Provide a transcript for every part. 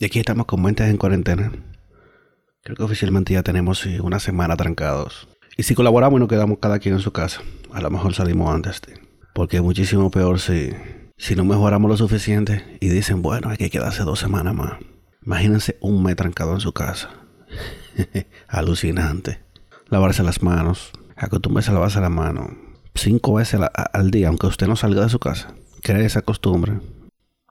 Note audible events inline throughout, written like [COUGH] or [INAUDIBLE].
Y aquí estamos con mentes en cuarentena. Creo que oficialmente ya tenemos una semana trancados. Y si colaboramos y nos quedamos cada quien en su casa, a lo mejor salimos antes. Porque es muchísimo peor si, si no mejoramos lo suficiente y dicen, bueno, hay que quedarse dos semanas más. Imagínense un mes trancado en su casa. [LAUGHS] Alucinante. Lavarse las manos. Acostumbrarse a lavarse la mano. Cinco veces al día, aunque usted no salga de su casa. Cree esa costumbre.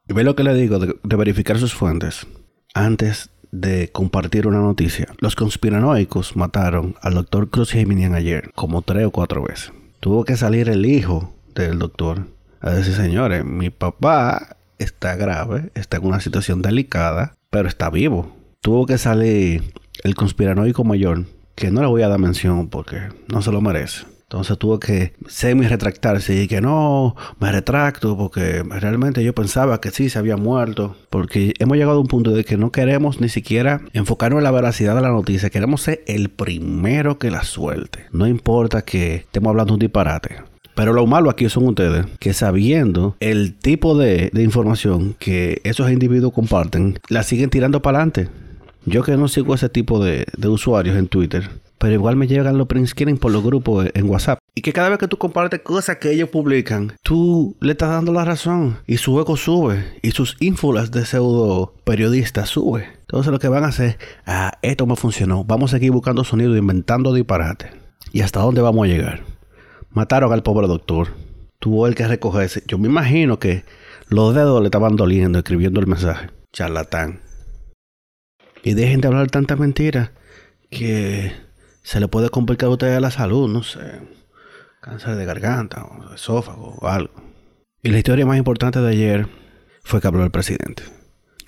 Ve lo que le digo de, verificar sus fuentes. Antes de compartir una noticia. Los conspiranoicos mataron al doctor Cruz Jiménez ayer como tres o cuatro veces. Tuvo que salir el hijo del doctor a decir, señores, mi papá está grave, está en una situación delicada, pero está vivo. Tuvo que salir el conspiranoico mayor, que no le voy a dar mención porque no se lo merece. Entonces tuvo que semi-retractarse y que no, me retracto porque realmente yo pensaba que sí se había muerto. Porque hemos llegado a un punto de que no queremos ni siquiera enfocarnos en la veracidad de la noticia. Queremos ser el primero que la suelte. No importa que estemos hablando un disparate. Pero lo malo aquí son ustedes, que sabiendo el tipo de, información que esos individuos comparten, la siguen tirando para adelante. Yo que no sigo ese tipo de, usuarios en Twitter, pero igual me llegan los prints quieren por los grupos en WhatsApp. Y que cada vez que tú compartes cosas que ellos publican, tú le estás dando la razón. Y su eco sube. Y sus ínfulas de pseudo periodistas sube. Entonces lo que van a hacer, ah, esto me funcionó. Vamos a seguir buscando sonido, inventando disparates. ¿Y hasta dónde vamos a llegar? Mataron al pobre doctor. Tuvo el que recogerse. Yo me imagino que los dedos le estaban doliendo escribiendo el mensaje. Charlatán. Y dejen de hablar tanta mentira que se le puede complicar a ustedes la salud, no sé. Cáncer de garganta o esófago o algo. Y la historia más importante de ayer fue que habló el presidente.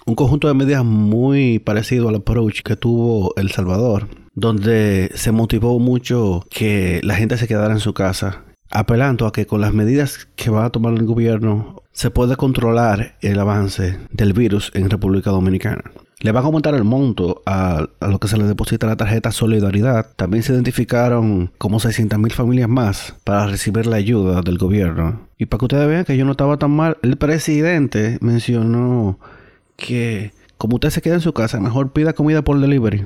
Un conjunto de medidas muy parecido al approach que tuvo El Salvador donde se motivó mucho que la gente se quedara en su casa, apelando a que con las medidas que va a tomar el gobierno se puede controlar el avance del virus en República Dominicana. Le va a aumentar el monto a, lo que se le deposita la tarjeta Solidaridad. También se identificaron como 600 mil familias más para recibir la ayuda del gobierno. Y para que ustedes vean que yo no estaba tan mal, el presidente mencionó que como usted se queda en su casa, mejor pida comida por delivery.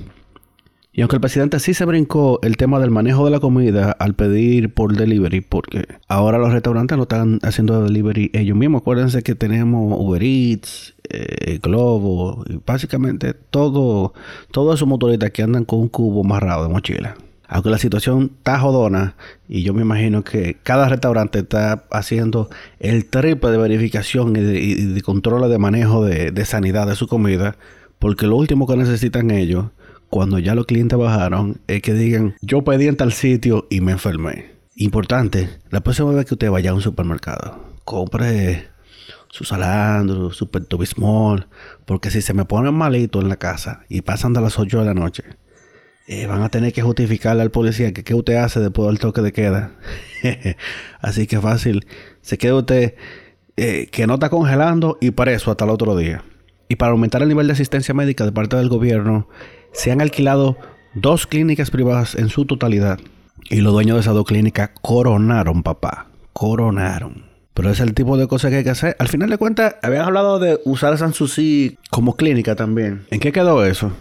Y aunque el presidente sí se brincó el tema del manejo de la comida al pedir por delivery, porque ahora los restaurantes lo están haciendo delivery ellos mismos. Acuérdense que tenemos Uber Eats, eh, Globo, y básicamente todo, todos esos motoristas que andan con un cubo amarrado de mochila. Aunque la situación está jodona, y yo me imagino que cada restaurante está haciendo el triple de verificación y de, control de manejo de, de sanidad de su comida, porque lo último que necesitan ellos cuando ya los clientes bajaron, es que digan, yo pedí en tal sitio y me enfermé. Importante, la próxima vez que usted vaya a un supermercado, compre su salandro, su pentobismol, porque si se me ponen malito en la casa y pasan de las 8 de la noche, eh, van a tener que justificarle al policía que qué usted hace después del toque de queda. [LAUGHS] Así que fácil, se queda usted eh, que no está congelando y preso hasta el otro día. Y para aumentar el nivel de asistencia médica de parte del gobierno, se han alquilado dos clínicas privadas en su totalidad. Y los dueños de esas dos clínicas coronaron, papá. Coronaron. Pero es el tipo de cosas que hay que hacer. Al final de cuentas, habían hablado de usar Sanssouci como clínica también. ¿En qué quedó eso?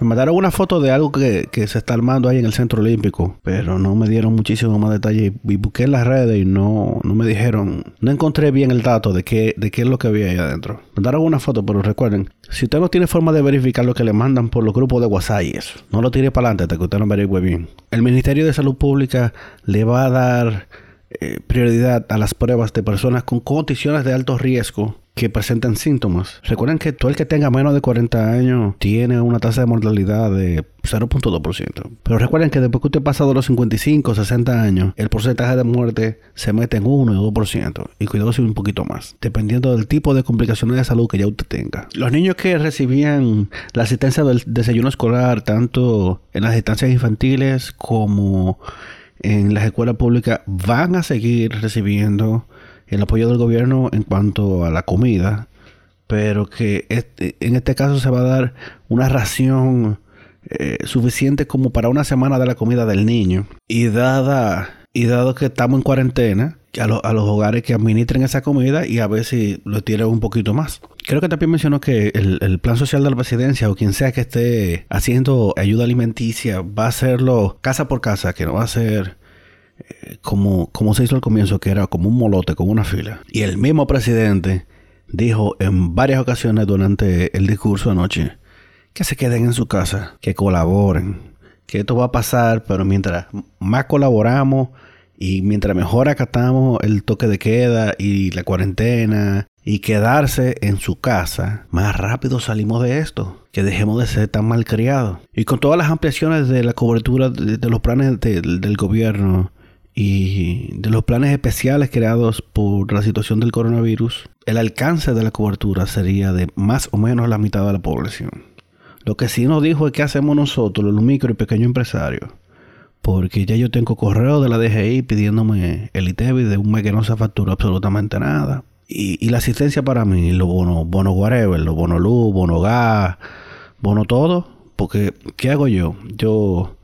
Me mandaron una foto de algo que, se está armando ahí en el Centro Olímpico, pero no me dieron muchísimo más detalle. Y busqué en las redes y no, no me dijeron, no encontré bien el dato de qué, de qué es lo que había ahí adentro. Me mandaron una foto, pero recuerden, si usted no tiene forma de verificar lo que le mandan por los grupos de WhatsApp no lo tire para adelante hasta que usted no averigüe bien. El Ministerio de Salud Pública le va a dar eh, prioridad a las pruebas de personas con condiciones de alto riesgo que presentan síntomas. Recuerden que todo el que tenga menos de 40 años tiene una tasa de mortalidad de 0.2%. Pero recuerden que después que usted pasa de los 55, 60 años, el porcentaje de muerte se mete en 1 y 2%. Y cuidado si un poquito más, dependiendo del tipo de complicaciones de salud que ya usted tenga. Los niños que recibían la asistencia del desayuno escolar, tanto en las estancias infantiles como en las escuelas públicas, van a seguir recibiendo el apoyo del gobierno en cuanto a la comida, pero que este, en este caso se va a dar una ración eh, suficiente como para una semana de la comida del niño. Y dada y dado que estamos en cuarentena, a, a, los hogares que administren esa comida y a ver si lo tienen un poquito más. Creo que también mencionó que el, plan social de la presidencia o quien sea que esté haciendo ayuda alimenticia va a hacerlo casa por casa, que no va a ser eh, como, como se hizo al comienzo, que era como un molote, como una fila. Y el mismo presidente dijo en varias ocasiones durante el discurso anoche que se queden en su casa, que colaboren, que esto va a pasar, pero mientras más colaboramos y mientras mejor acatamos el toque de queda y la cuarentena y quedarse en su casa, más rápido salimos de esto. Que dejemos de ser tan malcriados. Y con todas las ampliaciones de la cobertura de, los planes del gobierno y de los planes especiales creados por la situación del coronavirus, el alcance de la cobertura sería de más o menos la mitad de la población. Lo que sí nos dijo es qué hacemos nosotros, los micro y pequeños empresarios. Porque ya yo tengo correo de la DGI pidiéndome el ITEVI de un mes que no se factura absolutamente nada. Y, la asistencia para mí, los bonos bono whatever, los bonos luz, bono gas, bono todo. Porque, ¿qué hago yo? Yo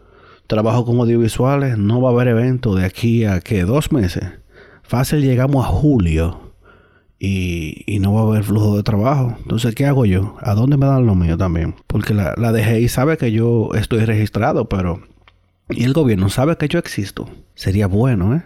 trabajo con audiovisuales, no va a haber evento de aquí a que dos meses. Fácil llegamos a julio y, no va a haber flujo de trabajo. Entonces, ¿qué hago yo? ¿A dónde me dan lo mío también? Porque la, la DGI sabe que yo estoy registrado, pero... Y el gobierno sabe que yo existo. Sería bueno, ¿eh?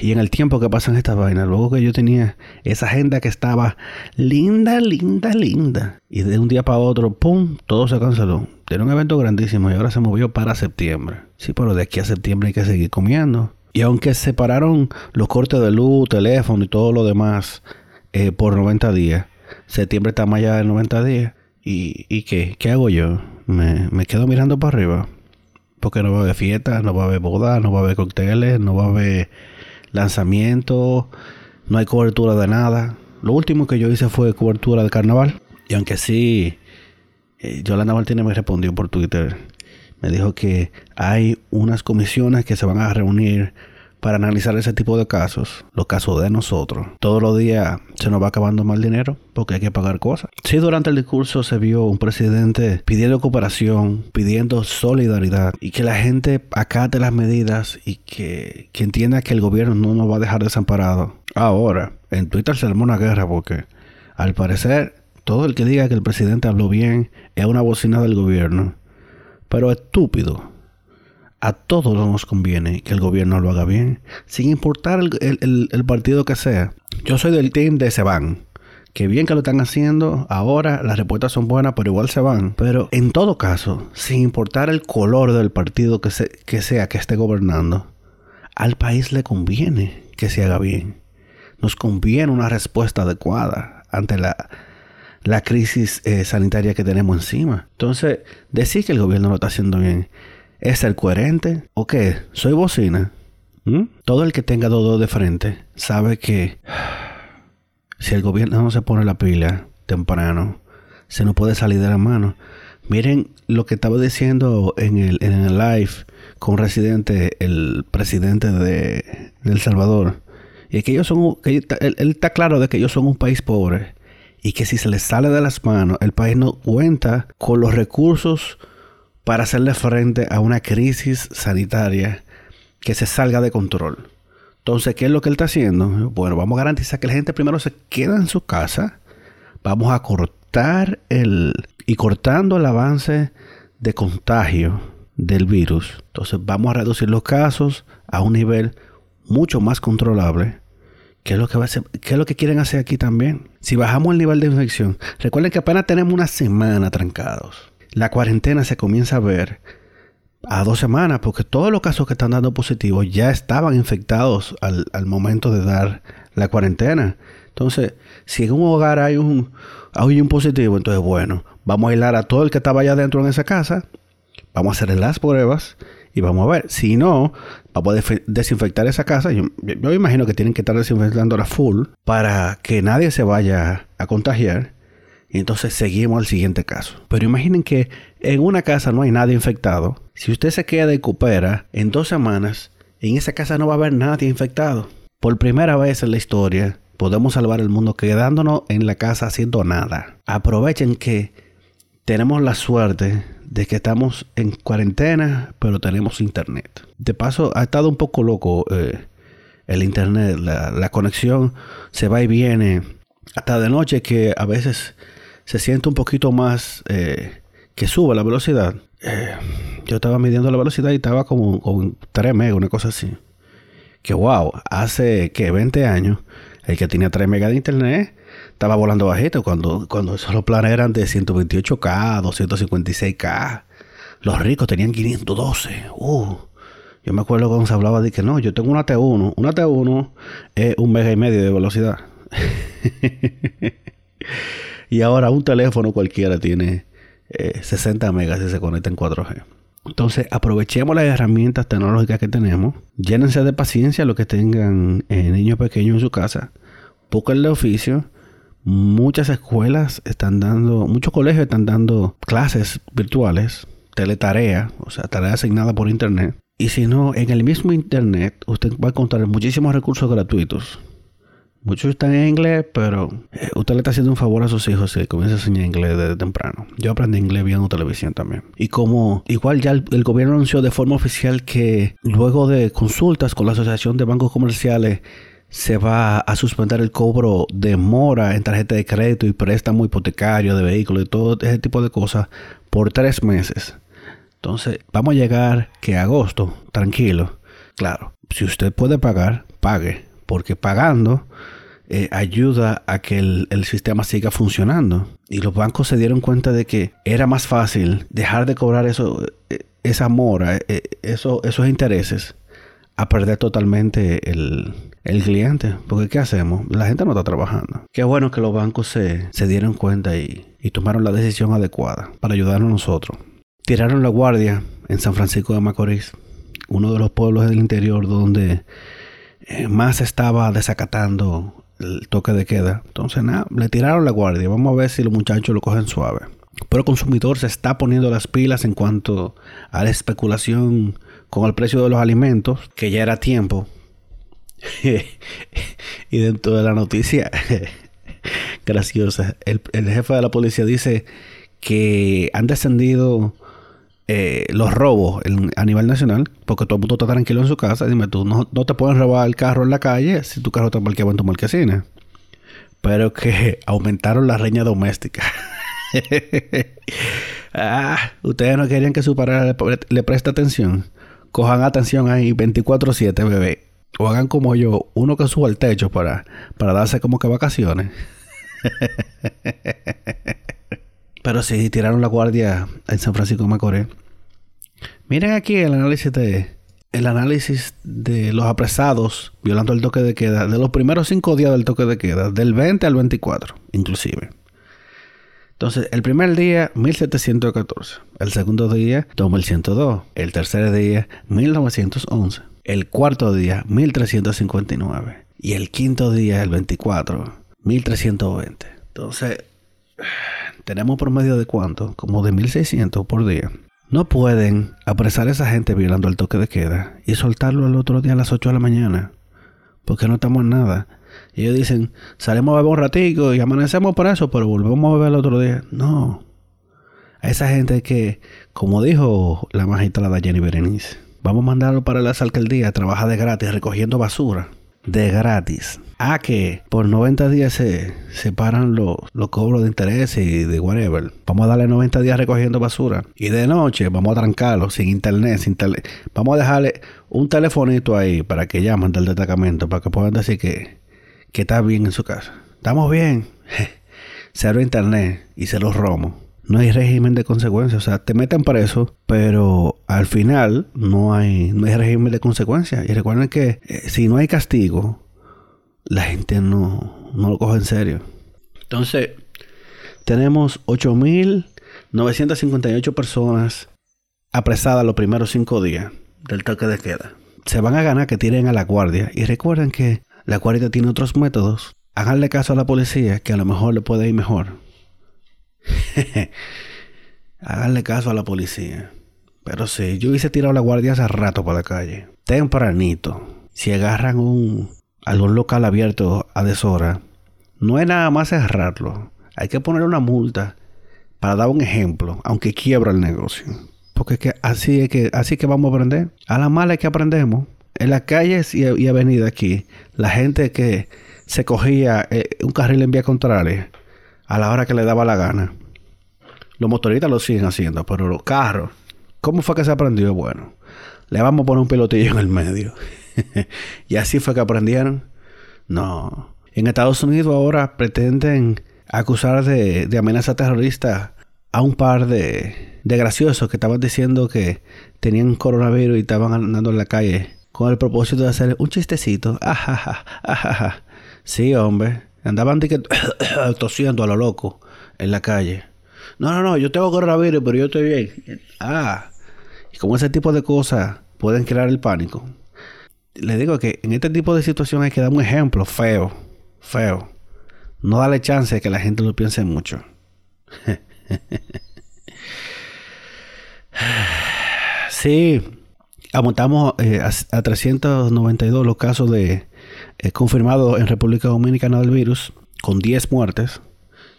Y en el tiempo que pasan estas vainas, luego que yo tenía esa agenda que estaba linda, linda, linda. Y de un día para otro, ¡pum! Todo se canceló. Era un evento grandísimo y ahora se movió para septiembre. Sí, pero de aquí a septiembre hay que seguir comiendo. Y aunque separaron los cortes de luz, teléfono y todo lo demás eh, por 90 días. Septiembre está más allá de 90 días. ¿Y, qué? ¿Qué hago yo? Me quedo mirando para arriba. Porque no va a haber fiestas, no va a haber bodas, no va a haber cócteles, no va a haber lanzamiento, no hay cobertura de nada. Lo último que yo hice fue cobertura de carnaval. Y aunque sí, eh, Yolanda Martínez me respondió por Twitter. Me dijo que hay unas comisiones que se van a reunir para analizar ese tipo de casos, los casos de nosotros. Todos los días se nos va acabando más dinero porque hay que pagar cosas. Sí, durante el discurso se vio un presidente pidiendo cooperación, pidiendo solidaridad y que la gente acate las medidas y que, que entienda que el gobierno no nos va a dejar desamparados. Ahora, en Twitter se armó una guerra porque al parecer todo el que diga que el presidente habló bien es una bocina del gobierno. Pero estúpido a todos nos conviene que el gobierno lo haga bien, sin importar el, partido que sea. Yo soy del team de se van. Que bien que lo están haciendo, ahora las respuestas son buenas, pero igual se van. Pero en todo caso, sin importar el color del partido que, que sea que esté gobernando, al país le conviene que se haga bien. Nos conviene una respuesta adecuada ante la, la crisis eh, sanitaria que tenemos encima. Entonces, decir que el gobierno lo está haciendo bien ¿Es ser coherente? ¿O qué? ¿Soy bocina? ¿Mm? Todo el que tenga dos de frente sabe que [SIGHS] si el gobierno no se pone la pila temprano, se nos puede salir de la mano. Miren lo que estaba diciendo en el, en el live con Residente, el presidente de, El Salvador. Y que ellos son, que él, él, está claro de que ellos son un país pobre. Y que si se les sale de las manos, el país no cuenta con los recursos para hacerle frente a una crisis sanitaria que se salga de control. Entonces, ¿qué es lo que él está haciendo? Bueno, vamos a garantizar que la gente primero se quede en su casa. Vamos a cortar el... y cortando el avance de contagio del virus. Entonces, vamos a reducir los casos a un nivel mucho más controlable. ¿Qué es, lo que va a hacer? ¿Qué es lo que quieren hacer aquí también? Si bajamos el nivel de infección, recuerden que apenas tenemos una semana trancados la cuarentena se comienza a ver a dos semanas, porque todos los casos que están dando positivos ya estaban infectados al, momento de dar la cuarentena. Entonces, si en un hogar hay un, hay un positivo, entonces bueno, vamos a aislar a todo el que estaba allá dentro en esa casa, vamos a hacer las pruebas y vamos a ver. Si no, vamos a desinfectar esa casa. Yo, yo, imagino que tienen que estar desinfectando la full para que nadie se vaya a contagiar. Y entonces seguimos al siguiente caso. Pero imaginen que en una casa no hay nadie infectado. Si usted se queda y coopera en dos semanas, en esa casa no va a haber nadie infectado. Por primera vez en la historia, podemos salvar el mundo quedándonos en la casa haciendo nada. Aprovechen que tenemos la suerte de que estamos en cuarentena, pero tenemos internet. De paso, ha estado un poco loco eh, el internet. La, la conexión se va y viene hasta de noche que a veces se siente un poquito más eh, que sube la velocidad. Eh, yo estaba midiendo la velocidad y estaba como con 3 megas, una cosa así. Que wow, hace que 20 años el que tenía 3 megas de internet estaba volando bajito cuando, cuando esos planes eran de 128K, 256K. Los ricos tenían 512. Uh, yo me acuerdo cuando se hablaba de que no, yo tengo una T1. Una T1 es un mega y medio de velocidad. [LAUGHS] y ahora un teléfono cualquiera tiene 60 eh, megas y se conecta en 4G. Entonces, aprovechemos las herramientas tecnológicas que tenemos. Llénense de paciencia los que tengan eh, niños pequeños en su casa. el oficio. Muchas escuelas están dando, muchos colegios están dando clases virtuales, teletarea, o sea, tarea asignada por internet. Y si no, en el mismo internet usted va a encontrar muchísimos recursos gratuitos Muchos están en inglés, pero eh, usted le está haciendo un favor a sus hijos si comienza a enseñar inglés desde temprano. Yo aprendí inglés viendo televisión también. Y como igual ya el, gobierno anunció de forma oficial que luego de consultas con la Asociación de Bancos Comerciales se va a suspender el cobro de mora en tarjeta de crédito y préstamo hipotecario de vehículos y todo ese tipo de cosas por tres meses. Entonces, vamos a llegar que agosto, tranquilo. Claro, si usted puede pagar, pague porque pagando eh, ayuda a que el, sistema siga funcionando. Y los bancos se dieron cuenta de que era más fácil dejar de cobrar eso, eh, esa mora, eh, eso, esos intereses, a perder totalmente el, cliente. Porque ¿qué hacemos? La gente no está trabajando. Qué bueno que los bancos se, dieron cuenta y, y tomaron la decisión adecuada para ayudarnos a nosotros. Tiraron la guardia en San Francisco de Macorís, uno de los pueblos del interior donde eh, más estaba desacatando el toque de queda. Entonces, nada, le tiraron la guardia. Vamos a ver si los muchachos lo cogen suave. Pero el consumidor se está poniendo las pilas en cuanto a la especulación con el precio de los alimentos, que ya era tiempo. [LAUGHS] y dentro de la noticia [LAUGHS] graciosa, el, el jefe de la policía dice que han descendido eh, los robos a nivel nacional, porque todo el mundo está tranquilo en su casa. Dime tú, no, te pueden robar el carro en la calle si tu carro está parqueado en tu marquesina. Pero que [LAUGHS] aumentaron la reña doméstica. [LAUGHS] ah, ustedes no querían que su pareja le, preste atención. Cojan atención ahí 24-7, bebé. O hagan como yo, uno que suba al techo para, para darse como que vacaciones. [LAUGHS] Pero sí, tiraron la guardia en San Francisco de Macorís. Miren aquí el análisis de el análisis de los apresados violando el toque de queda de los primeros cinco días del toque de queda, del 20 al 24, inclusive. Entonces, el primer día, 1714. El segundo día, 2102. El tercer día, 1911. El cuarto día, 1359. Y el quinto día, el 24, 1320. Entonces, tenemos promedio de cuánto? Como de 1600 por día. No pueden apresar a esa gente violando el toque de queda y soltarlo el otro día a las 8 de la mañana. Porque no estamos en nada. Y ellos dicen, salimos a beber un ratico y amanecemos por eso, pero volvemos a beber el otro día. No. A esa gente que, como dijo la magistrada Jenny Berenice, vamos a mandarlo para las alcaldías a trabajar de gratis recogiendo basura. De gratis a que por 90 días se separan los, los cobros de interés y de whatever. Vamos a darle 90 días recogiendo basura. Y de noche vamos a trancarlo sin internet, sin tele. Vamos a dejarle un telefonito ahí para que llamen del destacamento, para que puedan decir que, que está bien en su casa. Estamos bien. [LAUGHS] Cero internet y se los romo. No hay régimen de consecuencias. O sea, te meten preso, pero al final no hay, no hay régimen de consecuencias. Y recuerden que eh, si no hay castigo, la gente no, no lo coge en serio. Entonces, tenemos 8.958 personas apresadas los primeros cinco días del toque de queda. Se van a ganar que tiren a la guardia. Y recuerden que la guardia tiene otros métodos. Háganle caso a la policía, que a lo mejor le puede ir mejor. [LAUGHS] Háganle caso a la policía. Pero sí, yo hice tirado la guardia hace rato para la calle. Tempranito. Si agarran un, algún local abierto a deshora, no es nada más cerrarlo. Hay que poner una multa para dar un ejemplo, aunque quiebra el negocio. Porque que así es que así que vamos a aprender. A la mala es que aprendemos. En las calles y, avenidas aquí, la gente que se cogía eh, un carril en vía contraria a la hora que le daba la gana. Los motoristas lo siguen haciendo, pero los carros, ¿cómo fue que se aprendió? Bueno, le vamos a poner un pilotillo en el medio. [LAUGHS] y así fue que aprendieron. No. En Estados Unidos ahora pretenden acusar de, amenaza terrorista a un par de, de graciosos que estaban diciendo que tenían coronavirus y estaban andando en la calle con el propósito de hacer un chistecito. [LAUGHS] Sí, hombre. Andaban [COUGHS] tosiendo a lo loco en la calle. No, no, no, yo tengo coronavirus, pero yo estoy bien. Ah, y como ese tipo de cosas pueden crear el pánico. Le digo que en este tipo de situaciones hay que dar un ejemplo feo, feo. No darle chance de que la gente lo piense mucho. [LAUGHS] sí, aumentamos eh, a, 392 los casos de eh, confirmados en República Dominicana del virus, con 10 muertes.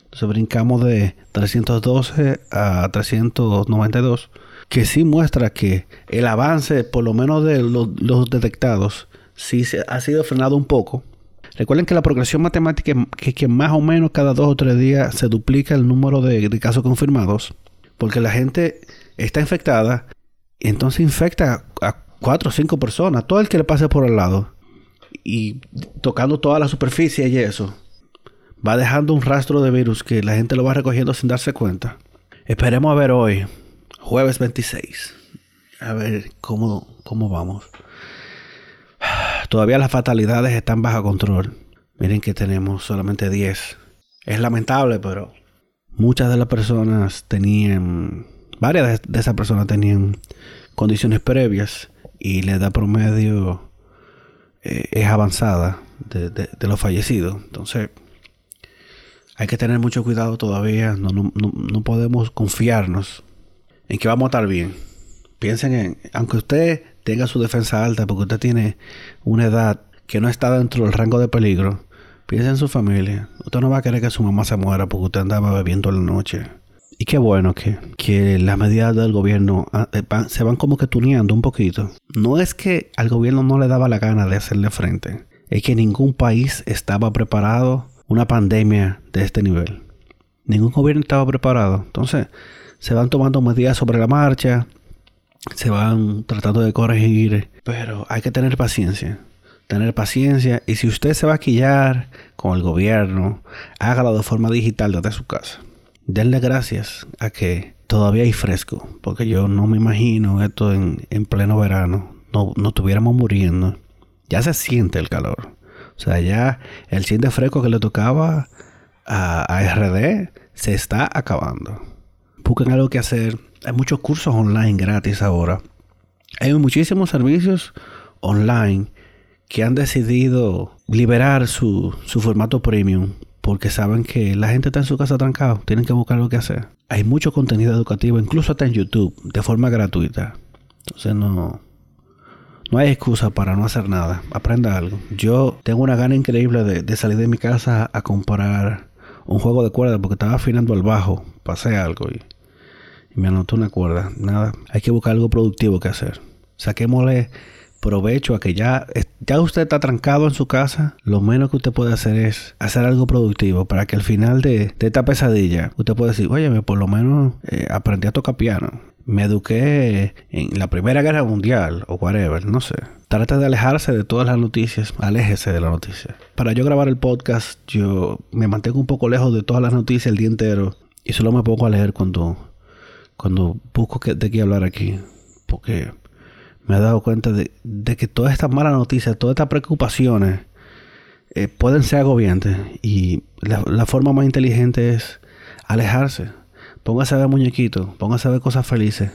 Entonces brincamos de 312 a 392, que sí muestra que el avance, por lo menos de los, detectados, sí se, ha sido frenado un poco. Recuerden que la progresión matemática es que más o menos cada dos o tres días se duplica el número de, de casos confirmados, porque la gente está infectada entonces infecta a cuatro o cinco personas, todo el que le pase por al lado y tocando toda la superficie y eso, va dejando un rastro de virus que la gente lo va recogiendo sin darse cuenta. Esperemos a ver hoy, jueves 26, a ver cómo, cómo vamos. Todavía las fatalidades están bajo control. Miren que tenemos solamente 10. Es lamentable, pero muchas de las personas tenían, varias de esas personas tenían condiciones previas y la edad promedio eh, es avanzada de, los fallecidos. Entonces, hay que tener mucho cuidado todavía. No, no, podemos confiarnos en que vamos a estar bien. Piensen en, aunque usted tenga su defensa alta porque usted tiene una edad que no está dentro del rango de peligro, piensen en su familia. Usted no va a querer que su mamá se muera porque usted andaba bebiendo la noche. Y qué bueno que, que las medidas del gobierno ah, eh, se van como que tuneando un poquito. No es que al gobierno no le daba la gana de hacerle frente, es que ningún país estaba preparado una pandemia de este nivel. Ningún gobierno estaba preparado. Entonces, se van tomando medidas sobre la marcha, se van tratando de corregir, pero hay que tener paciencia. Tener paciencia y si usted se va a quillar con el gobierno, hágalo de forma digital desde su casa denle gracias a que todavía hay fresco, porque yo no me imagino esto en, pleno verano, no, no estuviéramos muriendo. Ya se siente el calor. O sea, ya el de fresco que le tocaba a, a RD se está acabando. Busquen algo que hacer. Hay muchos cursos online gratis ahora. Hay muchísimos servicios online que han decidido liberar su, su formato premium porque saben que la gente está en su casa trancado, tienen que buscar algo que hacer. Hay mucho contenido educativo, incluso hasta en YouTube, de forma gratuita. Entonces no, no hay excusa para no hacer nada. Aprenda algo. Yo tengo una gana increíble de, salir de mi casa a comprar un juego de cuerda porque estaba afinando el bajo, pasé algo y, me anotó una cuerda. Nada, hay que buscar algo productivo que hacer. Saquémosle provecho a que ya, ya usted está trancado en su casa, lo menos que usted puede hacer es hacer algo productivo para que al final de, esta pesadilla usted pueda decir, oye, por lo menos eh, aprendí a tocar piano. Me eduqué en la Primera Guerra Mundial o whatever, no sé. Trata de alejarse de todas las noticias, aléjese de las noticias. Para yo grabar el podcast, yo me mantengo un poco lejos de todas las noticias el día entero y solo me pongo a leer cuando, cuando busco de qué hablar aquí. Porque me he dado cuenta de, que todas estas malas noticias, todas estas preocupaciones eh, pueden ser agobiantes y la, forma más inteligente es alejarse. Póngase a ver muñequitos, póngase a ver cosas felices.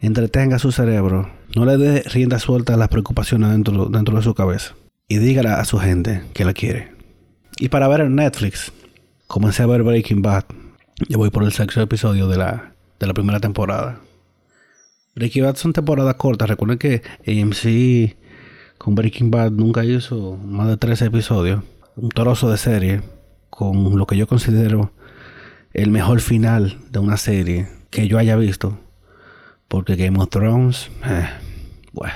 Entretenga su cerebro. No le dé rienda suelta a las preocupaciones dentro, dentro de su cabeza. Y dígale a su gente que la quiere. Y para ver en Netflix, comencé a ver Breaking Bad. Yo voy por el sexto episodio de la, de la primera temporada. Breaking Bad son temporadas cortas. Recuerden que AMC con Breaking Bad nunca hizo más de 13 episodios. Un trozo de serie con lo que yo considero el mejor final de una serie que yo haya visto. Porque Game of Thrones, eh, bueno.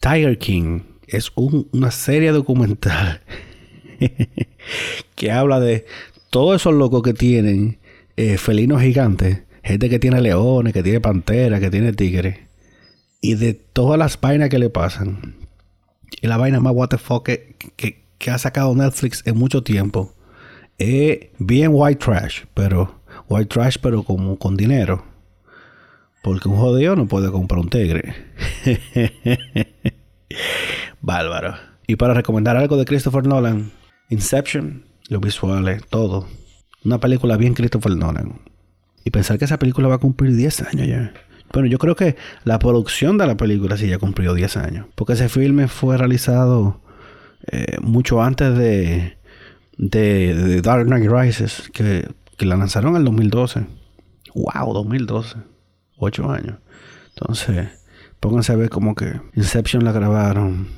Tiger King es una serie documental [LAUGHS] que habla de todos esos locos que tienen eh, felinos gigantes, gente que tiene leones, que tiene panteras, que tiene tigres, y de todas las vainas que le pasan. Y la vaina más what the fuck que, ha sacado Netflix en mucho tiempo. Es bien white trash, pero white trash pero como con dinero. Porque un jodido no puede comprar un tigre. [LAUGHS] Bárbaro. Y para recomendar algo de Christopher Nolan, Inception, los visuales, todo. Una película bien Christopher Nolan. Y pensar que esa película va a cumplir 10 años ya. Bueno, yo creo que la producción de la película sí ya cumplió 10 años. Porque ese filme fue realizado eh, mucho antes de, de, Dark Knight Rises, que, que la lanzaron en el 2012. ¡Wow! 2012. 8 años. Entonces, pónganse a ver como que Inception la grabaron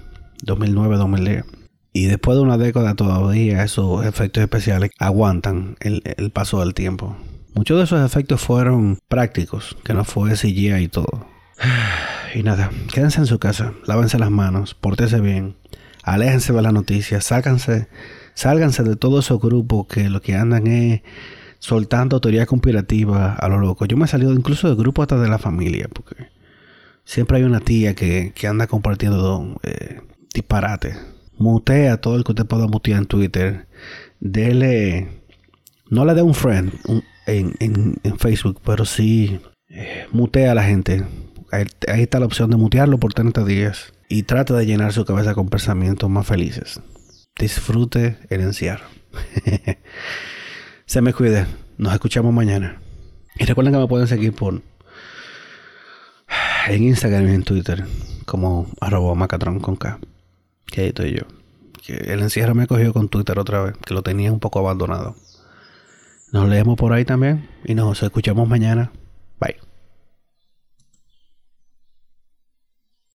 2009-2010. Y después de una década todavía esos efectos especiales aguantan el, paso del tiempo. Muchos de esos efectos fueron prácticos, que no fue CGI y todo. [SIGHS] Y nada, quédense en su casa, lávense las manos, pórtense bien, aléjense de las noticias, sácanse, sálganse de todos esos grupos que lo que andan es soltando teorías conspirativas a lo loco. Yo me he salido incluso de grupos hasta de la familia, porque siempre hay una tía que, anda compartiendo eh, disparates mutea todo el que usted pueda mutear en Twitter. Dele, no le dé un friend en, Facebook, pero sí eh, mutea a la gente. Ahí, está la opción de mutearlo por 30 días. Y trata de llenar su cabeza con pensamientos más felices. Disfrute el encierro. [LAUGHS] Se me cuide. Nos escuchamos mañana. Y recuerden que me pueden seguir por en Instagram y en Twitter como arroba macatron. Que ahí estoy yo. Que el encierro me cogió con Twitter otra vez, que lo tenía un poco abandonado. Nos leemos por ahí también y nos escuchamos mañana.